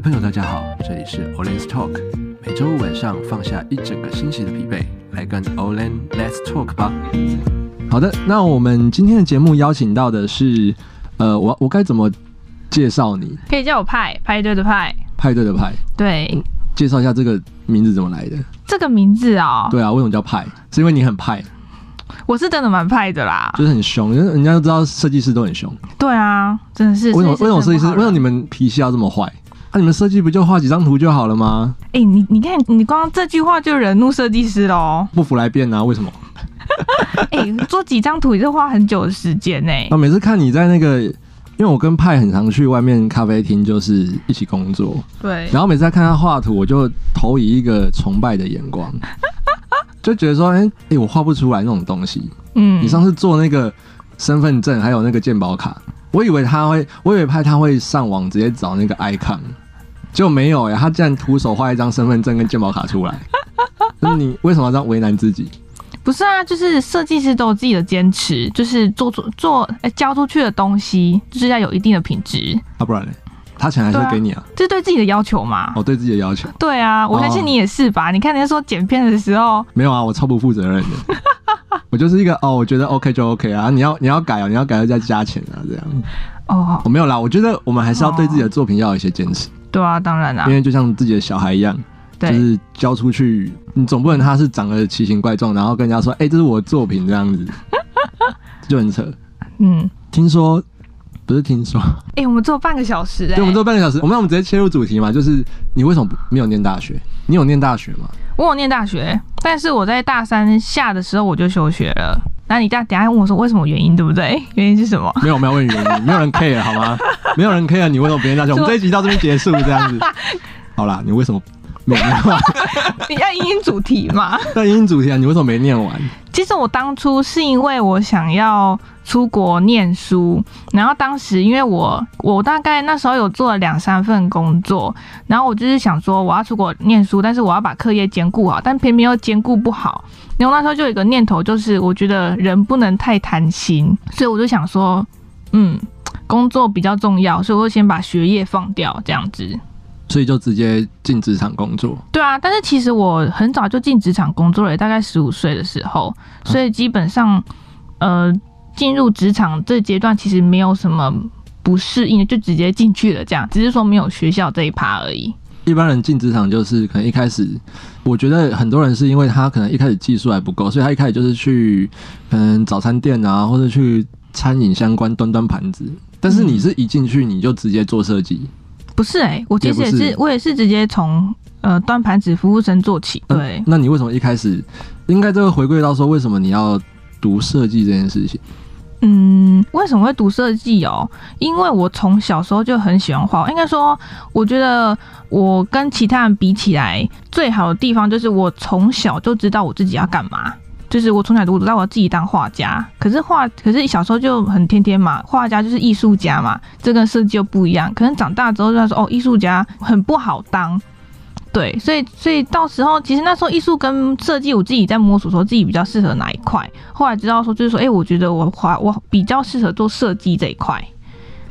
位朋友，大家好，这里是 Olen's Talk，每周五晚上放下一整个星期的疲惫，来跟 Olen Let's Talk 吧。好的，那我们今天的节目邀请到的是，呃，我我该怎么介绍你？可以叫我派，派对的派，派对的派。对，嗯，介绍一下这个名字怎么来的？这个名字啊，对啊，为什么叫派？是因为你很派？我是真的蛮派的啦，就是很凶，人家都知道设计师都很凶。对啊，真的是。为什么？为什么设计师？为什么你们脾气要这么坏？那、啊、你们设计不就画几张图就好了吗？哎、欸，你你看，你光这句话就惹怒设计师喽。不服来辩啊？为什么？哎、欸，做几张图也是花很久的时间呢。啊，每次看你在那个，因为我跟派很常去外面咖啡厅，就是一起工作。对。然后每次在看他画图，我就投以一个崇拜的眼光，就觉得说，哎、欸、哎、欸，我画不出来那种东西。嗯。你上次做那个身份证还有那个健保卡，我以为他会，我以为派他会上网直接找那个 icon。就没有呀，他竟然徒手画一张身份证跟健保卡出来，那 你为什么要这样为难自己？不是啊，就是设计师都有自己的坚持，就是做做做，哎、欸，交出去的东西就是要有一定的品质。啊，不然呢？他钱还是会给你啊？这是对自己的要求嘛？哦，对自己的要求。对啊，我相信你也是吧？哦、你看人家说剪片的时候，没有啊，我超不负责任的，我就是一个哦，我觉得 OK 就 OK 啊，你要你要改啊，你要改要再加钱啊，这样。哦，我没有啦，我觉得我们还是要对自己的作品要有一些坚持。对啊，当然啦，因为就像自己的小孩一样，就是交出去，你总不能他是长得奇形怪状，然后跟人家说，哎、欸，这是我的作品这样子，就很扯。嗯，听说不是听说，哎、欸，我们做半个小时、欸，对，我们做半个小时，我们那我们直接切入主题嘛，就是你为什么没有念大学？你有念大学吗？我有念大学，但是我在大三下的时候我就休学了。那你等下等下问我说为什么原因，对不对？原因是什么？没有，没有问原因，没有人 care 好吗？没有人 care 你为什么不念大学？我们这一集到这边结束，这样子。好啦，你为什么没念完？你要引引主题嘛？要引引主题啊！你为什么没念完？其实我当初是因为我想要出国念书，然后当时因为我我大概那时候有做了两三份工作，然后我就是想说我要出国念书，但是我要把课业兼顾好，但偏偏又兼顾不好。然后那时候就有一个念头，就是我觉得人不能太贪心，所以我就想说，嗯，工作比较重要，所以我就先把学业放掉，这样子。所以就直接进职场工作。对啊，但是其实我很早就进职场工作了，大概十五岁的时候，所以基本上，呃，进入职场这阶段其实没有什么不适应的，就直接进去了，这样，只是说没有学校这一趴而已。一般人进职场就是可能一开始，我觉得很多人是因为他可能一开始技术还不够，所以他一开始就是去可能早餐店啊，或者去餐饮相关端端盘子。但是你是一进去你就直接做设计？不是哎、欸，我其实也是，也我也是直接从呃端盘子服务生做起。对、嗯，那你为什么一开始应该这个回归到说为什么你要读设计这件事情？嗯，为什么会读设计哦？因为我从小时候就很喜欢画。应该说，我觉得我跟其他人比起来，最好的地方就是我从小就知道我自己要干嘛。就是我从小就知道我自己当画家。可是画，可是小时候就很天天嘛，画家就是艺术家嘛，这跟设计又不一样。可能长大之后就说，哦，艺术家很不好当。对，所以所以到时候其实那时候艺术跟设计，我自己在摸索，说自己比较适合哪一块。后来知道说，就是说，哎、我觉得我画我比较适合做设计这一块。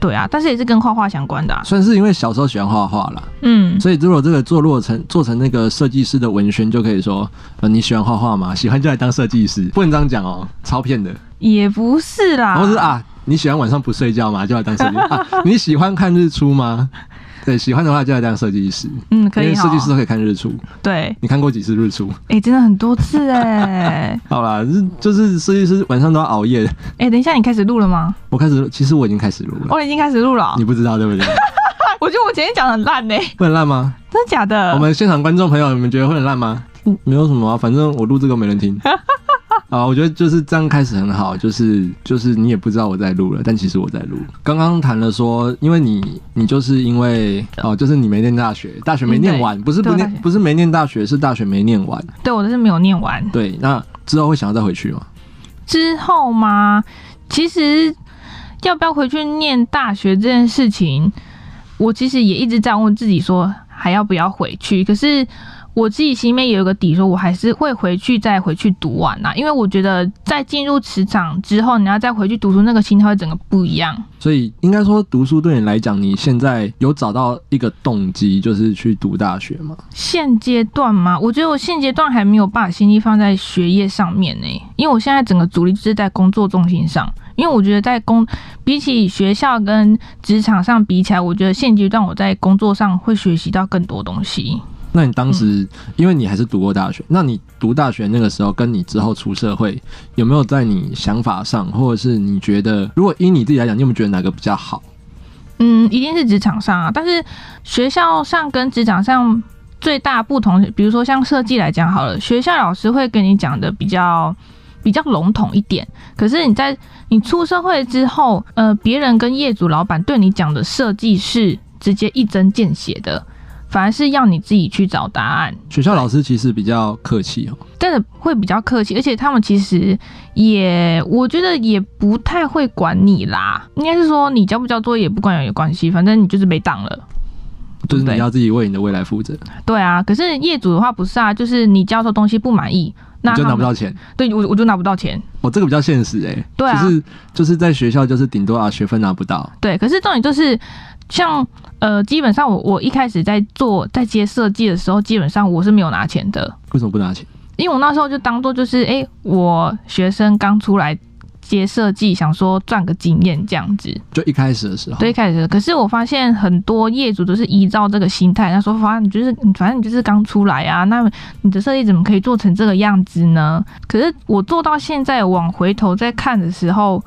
对啊，但是也是跟画画相关的、啊。算是因为小时候喜欢画画啦。嗯，所以如果这个做落成做成那个设计师的文宣，就可以说，呃，你喜欢画画吗？喜欢就来当设计师，不能这样讲哦，超骗的。也不是啦，或是啊，你喜欢晚上不睡觉吗？就来当设计师、啊。你喜欢看日出吗？对，喜欢的话就来当设计师。嗯，可以。因为设计师都可以看日出。对，你看过几次日出？哎、欸，真的很多次哎。好啦，就是设计师晚上都要熬夜。哎、欸，等一下，你开始录了吗？我开始，其实我已经开始录了。我已经开始录了，你不知道对不对？我觉得我前天讲的很烂呢。会很烂吗？真的假的？我们现场观众朋友，你们觉得会很烂吗？嗯，没有什么啊，反正我录这个没人听。啊，我觉得就是这样开始很好，就是就是你也不知道我在录了，但其实我在录。刚刚谈了说，因为你你就是因为哦，就是你没念大学，大学没念完，嗯、不是不念不是没念大学，是大学没念完。对，我就是没有念完。对，那之后会想要再回去吗？之后吗？其实要不要回去念大学这件事情，我其实也一直在问自己说，还要不要回去？可是。我自己心里面有一个底，说我还是会回去再回去读完呐，因为我觉得在进入职场之后，你要再回去读书，那个心态会整个不一样。所以应该说，读书对你来讲，你现在有找到一个动机，就是去读大学吗？现阶段吗？我觉得我现阶段还没有把心力放在学业上面呢，因为我现在整个主力就是在工作重心上。因为我觉得在工比起学校跟职场上比起来，我觉得现阶段我在工作上会学习到更多东西。那你当时，因为你还是读过大学，那你读大学那个时候，跟你之后出社会，有没有在你想法上，或者是你觉得，如果以你自己来讲，你有没有觉得哪个比较好？嗯，一定是职场上啊。但是学校上跟职场上最大不同，比如说像设计来讲好了，学校老师会跟你讲的比较比较笼统一点，可是你在你出社会之后，呃，别人跟业主老板对你讲的设计是直接一针见血的。反而是要你自己去找答案。学校老师其实比较客气哦，真的会比较客气，而且他们其实也，我觉得也不太会管你啦。应该是说你交不交作业也不管有关系，反正你就是被挡了，就是你要自己为你的未来负责。对啊，可是业主的话不是啊，就是你交的东西不满意，那就拿不到钱。对，我我就拿不到钱。哦，这个比较现实哎、欸。对啊，就是就是在学校就是顶多啊学分拿不到。对，可是重点就是像。呃，基本上我我一开始在做在接设计的时候，基本上我是没有拿钱的。为什么不拿钱？因为我那时候就当做就是，哎、欸，我学生刚出来接设计，想说赚个经验这样子。就一开始的时候。对，一开始。可是我发现很多业主都是依照这个心态，他说，反正你就是，反正你就是刚出来啊，那你的设计怎么可以做成这个样子呢？可是我做到现在，往回头再看的时候。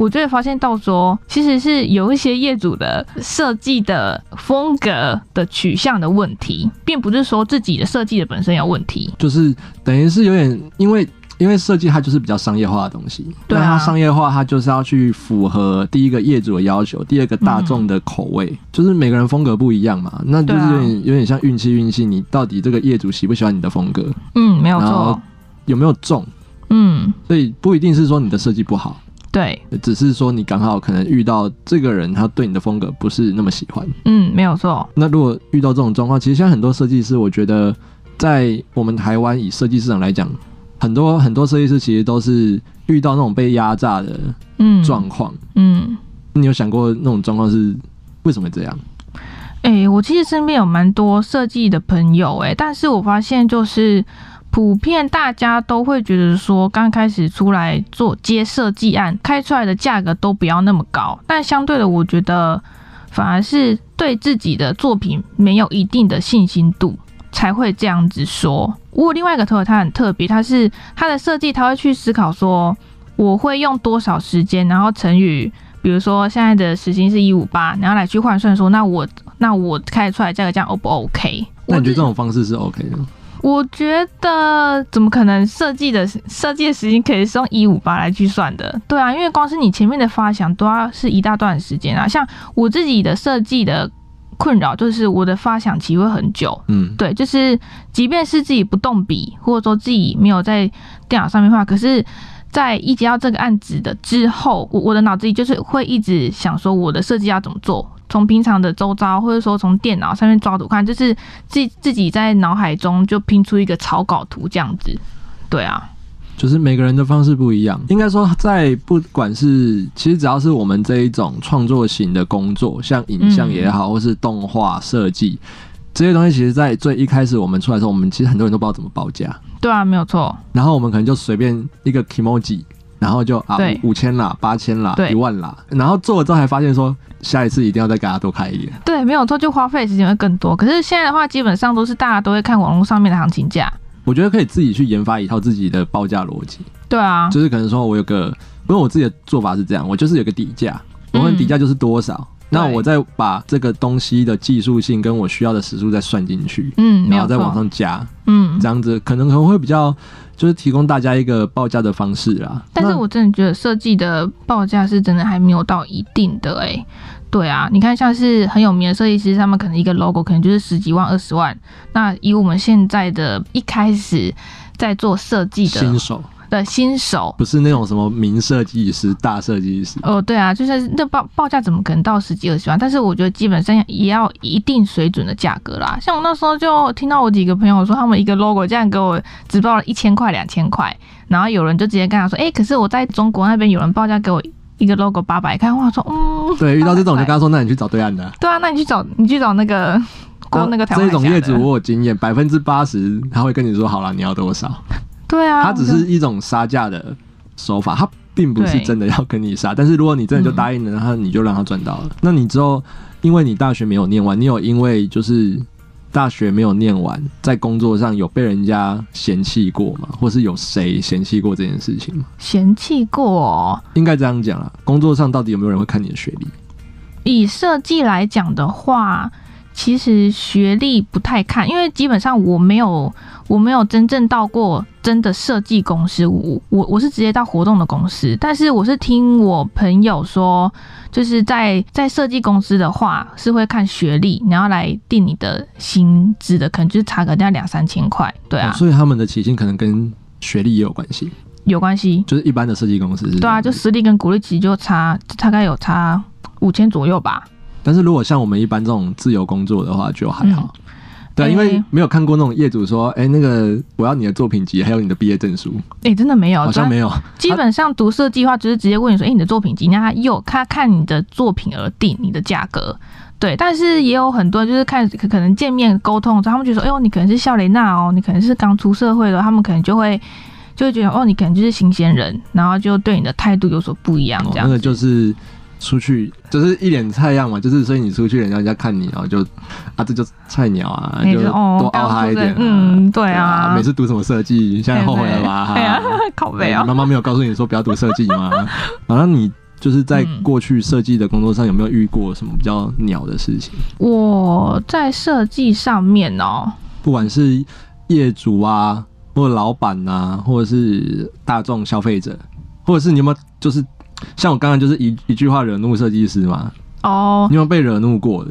我就会发现到说，其实是有一些业主的设计的风格的取向的问题，并不是说自己的设计的本身有问题，就是等于是有点因为因为设计它就是比较商业化的东西，对啊，它商业化它就是要去符合第一个业主的要求，第二个大众的口味，嗯，就是每个人风格不一样嘛，那就是有点有点像运气运气，你到底这个业主喜不喜欢你的风格？嗯，没有错，有没有中？嗯，所以不一定是说你的设计不好。对，只是说你刚好可能遇到这个人，他对你的风格不是那么喜欢。嗯，没有错。那如果遇到这种状况，其实现在很多设计师，我觉得在我们台湾以设计市场来讲，很多很多设计师其实都是遇到那种被压榨的状况。嗯，你有想过那种状况是为什么这样？哎、欸，我其实身边有蛮多设计的朋友、欸，哎，但是我发现就是。普遍大家都会觉得说，刚开始出来做接设计案，开出来的价格都不要那么高。但相对的，我觉得反而是对自己的作品没有一定的信心度，才会这样子说。我另外一个朋友，他很特别，他是他的设计，他会去思考说，我会用多少时间，然后乘以，比如说现在的时薪是一五八，然后来去换算说，那我那我开出来价格这样 O 不 OK？那你觉得这种方式是 OK 的？我觉得怎么可能设计的设计的时间可以是用一五八来计算的？对啊，因为光是你前面的发想都要是一大段时间啊。像我自己的设计的困扰就是我的发想期会很久，嗯，对，就是即便是自己不动笔，或者说自己没有在电脑上面画，可是在一接到这个案子的之后，我我的脑子里就是会一直想说我的设计要怎么做。从平常的周遭，或者说从电脑上面抓图看，就是自自己在脑海中就拼出一个草稿图这样子。对啊，就是每个人的方式不一样。应该说，在不管是其实只要是我们这一种创作型的工作，像影像也好，或是动画设计这些东西，其实，在最一开始我们出来的时候，我们其实很多人都不知道怎么报价。对啊，没有错。然后我们可能就随便一个 Kimoji。然后就啊五千啦，八千啦，一万啦，然后做了之后还发现说，下一次一定要再给他多开一点。对，没有错，就花费时间会更多。可是现在的话，基本上都是大家都会看网络上面的行情价。我觉得可以自己去研发一套自己的报价逻辑。对啊，就是可能说我有个，因为我自己的做法是这样，我就是有个底价，我问底价就是多少。嗯那我再把这个东西的技术性跟我需要的时数再算进去，嗯，然后再往上加，嗯，这样子可能可能会比较，就是提供大家一个报价的方式啦。但是我真的觉得设计的报价是真的还没有到一定的哎、欸，对啊，你看像是很有名的设计师，他们可能一个 logo 可能就是十几万、二十万。那以我们现在的一开始在做设计的新手。的新手，不是那种什么名设计师、大设计师。哦，对啊，就是那报报价怎么可能到十几二十万？但是我觉得基本上也要一定水准的价格啦。像我那时候就听到我几个朋友说，他们一个 logo 这样给我只报了一千块、两千块，然后有人就直接跟他说：“哎、欸，可是我在中国那边有人报价给我一个 logo 八百块。”我说：“嗯，对，遇到这种就跟他说，那你去找对岸的。”对啊，那你去找你去找那个。过那个台湾这种业主我有经验，百分之八十他会跟你说好了，你要多少？对啊，它只是一种杀价的手法，它并不是真的要跟你杀。但是如果你真的就答应了，他你就让他赚到了。那你之后，因为你大学没有念完，你有因为就是大学没有念完，在工作上有被人家嫌弃过吗？或是有谁嫌弃过这件事情吗？嫌弃过，应该这样讲啦。工作上到底有没有人会看你的学历？以设计来讲的话。其实学历不太看，因为基本上我没有，我没有真正到过真的设计公司，我我我是直接到活动的公司。但是我是听我朋友说，就是在在设计公司的话是会看学历，然后来定你的薪资的，可能就是差个那两三千块，对啊。哦，所以他们的起薪可能跟学历也有关系，有关系，就是一般的设计公司是，对啊，就实力跟鼓励其实就差大概有差五千左右吧。但是如果像我们一般这种自由工作的话，就还好。嗯、对、欸，因为没有看过那种业主说：“哎、欸，那个我要你的作品集，还有你的毕业证书。”哎，真的没有，好像没有。基本上读设计的话，就是直接问你说：“哎、欸，你的作品集？”那他又他看你的作品而定你的价格。对，但是也有很多就是看可可能见面沟通之后，他们就说：“哎呦，你可能是笑雷娜哦，你可能是刚出社会的。”他们可能就会就会觉得：“哦，你可能就是新鲜人。”然后就对你的态度有所不一样。这样、哦、那个就是。出去就是一脸菜样嘛，就是所以你出去，人家人家看你，然后就啊，这就菜鸟啊，就多凹他一点。嗯，对啊，每次读什么设计，现在后悔了吧？对啊，靠北啊！妈妈没有告诉你说不要读设计吗？好像你就是在过去设计的工作上有没有遇过什么比较鸟的事情？我在设计上面哦，不管是业主啊，或者老板啊，或者是大众消费者，或者是你有没有就是。像我刚刚就是一一句话惹怒设计师嘛？哦，你有被惹怒过的？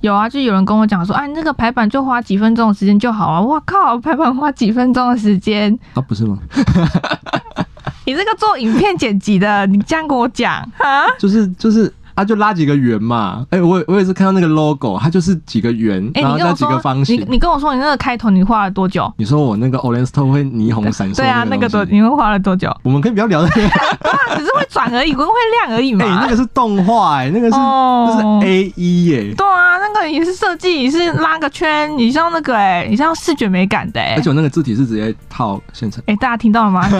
有啊，就有人跟我讲说，哎，那个排版就花几分钟的时间就好啊。我靠，排版花几分钟的时间啊？不是吗？你这个做影片剪辑的，你这样跟我讲啊？就是就是。他、啊、就拉几个圆嘛，哎、欸，我我也是看到那个 logo，它就是几个圆，欸、然后加几个方形。你你跟我说你那个开头你画了多久？你说我那个 Orange Store 会霓虹闪烁。对啊，那个多你会画了多久？我们可以不要聊 只是会转而已，不会亮而已嘛。哎、欸，那个是动画哎、欸，那个是、oh, 那是 A E 耶、欸。对啊，那个也是设计，也是拉个圈，你像那个哎、欸，你像视觉美感的哎、欸。而且我那个字体是直接套现成。哎、欸，大家听到了吗？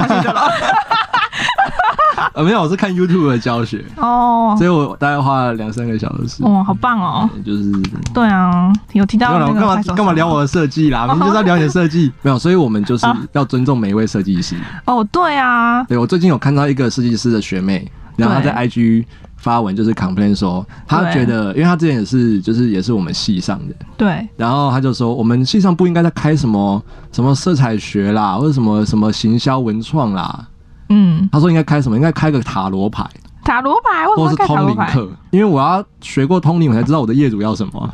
呃，没有，我是看 YouTube 的教学哦，oh, 所以我大概花了两三个小时。哦，好棒哦！就是对啊，有提到那个。干嘛干嘛聊我的设计啦？我们就是要聊你的设计。没有，所以我们就是要尊重每一位设计师。哦，对啊。对，我最近有看到一个设计师的学妹，然后她在 IG 发文，就是 complain 说，她觉得，因为她之前也是，就是也是我们系上的。对。然后她就说，我们系上不应该在开什么什么色彩学啦，或者什么什么行销文创啦。嗯，他说应该开什么？应该开个塔罗牌，塔罗牌，或者是通灵课，因为我要学过通灵，我才知道我的业主要什么。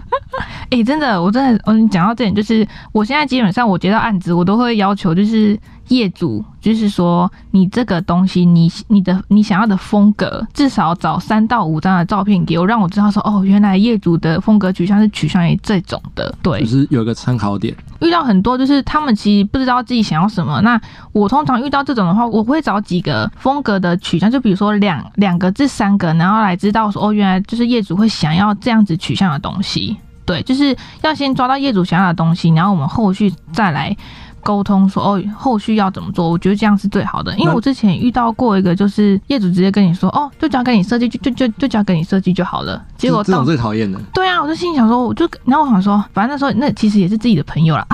哎、欸，真的，我真的，嗯，讲到这点，就是我现在基本上我接到案子，我都会要求，就是业主，就是说你这个东西，你你的你想要的风格，至少找三到五张的照片给我，让我知道说，哦，原来业主的风格取向是取向于这种的，对，就是有一个参考点。遇到很多就是他们其实不知道自己想要什么，那我通常遇到这种的话，我会找几个风格的取向，就比如说两两个至三个，然后来知道说，哦，原来就是业主会想要这样子取向的东西。对，就是要先抓到业主想要的东西，然后我们后续再来沟通说哦，后续要怎么做？我觉得这样是最好的。因为我之前遇到过一个，就是业主直接跟你说哦，就交给你设计，就就就就交给你设计就好了。结果这种最讨厌的。对啊，我就心里想说，我就然后我想说，反正那时候那其实也是自己的朋友啦。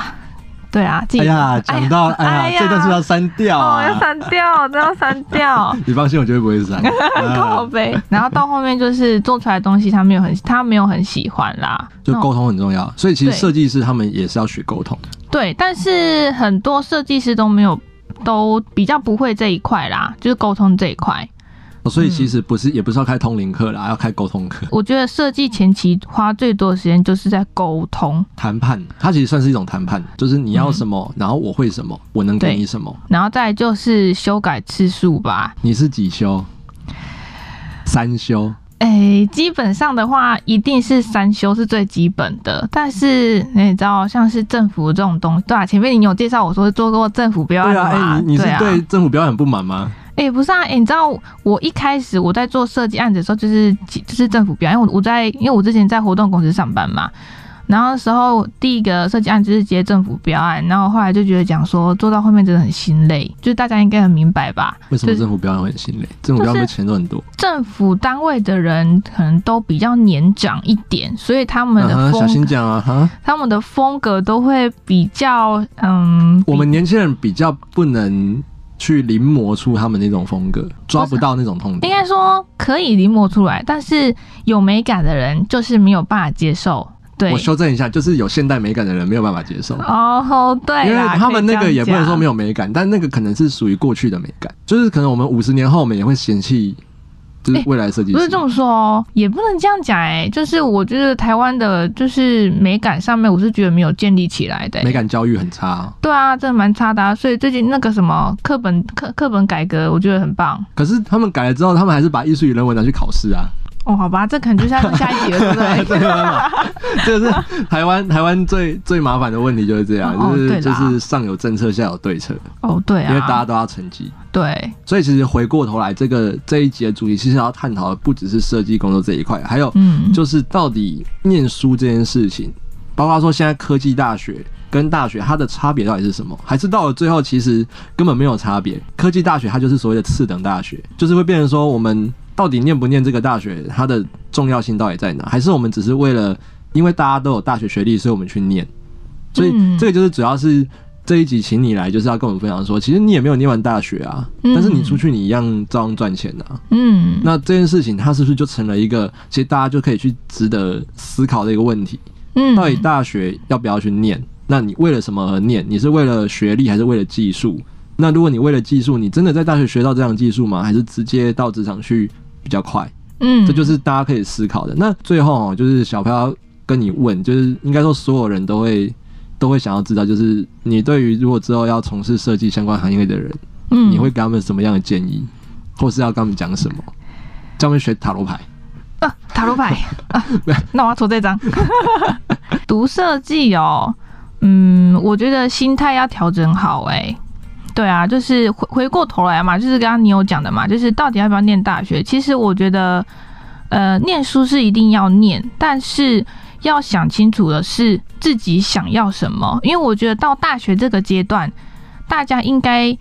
对啊，哎呀，讲到哎呀，这段是要删掉啊，哦、要删掉，都要删掉。你放心，我绝对不会删。靠北。然后到后面就是做出来的东西，他没有很，他没有很喜欢啦。就沟通很重要，所以其实设计师他们也是要学沟通。对，但是很多设计师都没有，都比较不会这一块啦，就是沟通这一块。哦，所以其实不是，嗯、也不是要开通灵课啦，要开沟通课。我觉得设计前期花最多的时间就是在沟通谈判，它其实算是一种谈判，就是你要什么，嗯、然后我会什么，我能给你什么，然后再就是修改次数吧。你是几修？三修。哎、欸，基本上的话，一定是三修是最基本的。但是你知道，像是政府这种东西，对啊，前面你有介绍我说做过政府标案吗？对啊，欸、你你是对政府标案很不满吗？哎、欸，不是啊，哎、欸，你知道我一开始我在做设计案子的时候，就是就是政府标案，因为我我在因为我之前在活动公司上班嘛。然后时候第一个设计案就是接政府标案，然后后来就觉得讲说做到后面真的很心累，就是大家应该很明白吧？为什么政府标案会很心累？政府标案的钱都很多。政府单位的人可能都比较年长一点，所以他们的小心讲啊哈，他们的风格都会比较嗯，我们年轻人比较不能去临摹出他们那种风格，抓不到那种痛点。应该说可以临摹出来，但是有美感的人就是没有办法接受。对，我修正一下，就是有现代美感的人没有办法接受。哦，对，因为他们那个也不能说没有美感，但那个可能是属于过去的美感，就是可能我们五十年后我们也会嫌弃，就是未来设计师。不是这么说哦，也不能这样讲哎，就是我觉得台湾的，就是美感上面，我是觉得没有建立起来的。美感教育很差。对啊，真的蛮差的啊，所以最近那个什么课本课课本改革，我觉得很棒。可是他们改了之后，他们还是把艺术与人文拿去考试啊。哦，好吧，这可能就下下一集了，对不对？这个是台湾台湾最最麻烦的问题，就是这样，哦、就是就是上有政策，下有对策。哦，对啊，因为大家都要成绩。对，所以其实回过头来，这个这一集的主题其实要探讨的不只是设计工作这一块，还有就是到底念书这件事情，包括说现在科技大学跟大学它的差别到底是什么？还是到了最后其实根本没有差别？科技大学它就是所谓的次等大学，就是会变成说我们。到底念不念这个大学，它的重要性到底在哪？还是我们只是为了，因为大家都有大学学历，所以我们去念？所以这个就是主要是这一集请你来，就是要跟我们分享说，其实你也没有念完大学啊，但是你出去你一样照样赚钱啊。嗯，那这件事情它是不是就成了一个，其实大家就可以去值得思考的一个问题？嗯，到底大学要不要去念？那你为了什么而念？你是为了学历，还是为了技术？那如果你为了技术，你真的在大学学到这样的技术吗？还是直接到职场去？比较快，嗯，这就是大家可以思考的。那最后哦，就是小飘跟你问，就是应该说所有人都会都会想要知道，就是你对于如果之后要从事设计相关行业的人，嗯，你会给他们什么样的建议，或是要跟他们讲什么？教他们学塔罗牌啊，塔罗牌 啊，那我要抽这张。读设计哦，嗯，我觉得心态要调整好，欸，哎。对啊，就是回回过头来嘛，就是刚刚你有讲的嘛，就是到底要不要念大学？其实我觉得，呃，念书是一定要念，但是要想清楚的是自己想要什么。因为我觉得到大学这个阶段，大家应该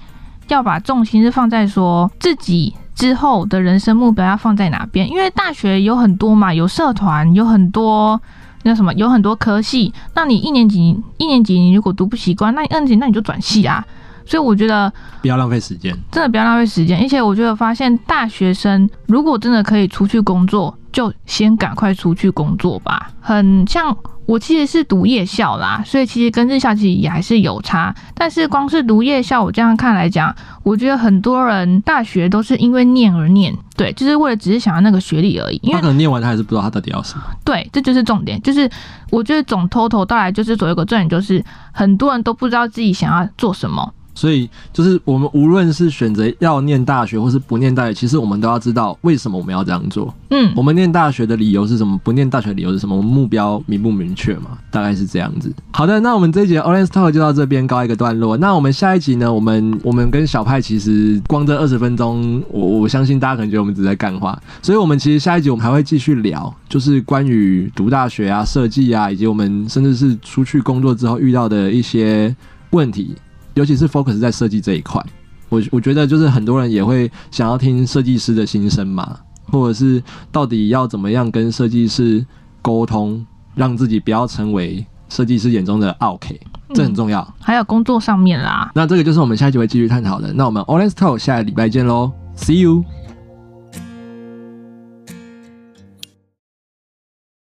要把重心是放在说自己之后的人生目标要放在哪边。因为大学有很多嘛，有社团，有很多那什么，有很多科系。那你一年级一年级你如果读不习惯，那你二年级那你就转系啊。所以我觉得不要浪费时间，真的不要浪费时间。而且我觉得发现大学生如果真的可以出去工作，就先赶快出去工作吧。很像我其实是读夜校啦，所以其实跟日校其实也还是有差。但是光是读夜校，我这样看来讲，我觉得很多人大学都是因为念而念，对，就是为了只是想要那个学历而已。因为他可能念完他还是不知道他到底要什么。对，这就是重点。就是我觉得总偷偷到来就是左右个重点，就是很多人都不知道自己想要做什么。所以，就是我们无论是选择要念大学，或是不念大学，其实我们都要知道为什么我们要这样做。嗯，我们念大学的理由是什么？不念大学的理由是什么？我们目标明不明确嘛？大概是这样子。好的，那我们这一集 Orange Talk 就到这边告一个段落。那我们下一集呢？我们我们跟小派其实光这二十分钟，我我相信大家可能觉得我们只在干话，所以我们其实下一集我们还会继续聊，就是关于读大学啊、设计啊，以及我们甚至是出去工作之后遇到的一些问题。尤其是 focus 在设计这一块，我我觉得就是很多人也会想要听设计师的心声嘛，或者是到底要怎么样跟设计师沟通，让自己不要成为设计师眼中的 OK，，这很重要。嗯，还有工作上面啦，那这个就是我们下一集会继续探讨的。那我们 Olen's Talk 下个礼拜见喽，See you。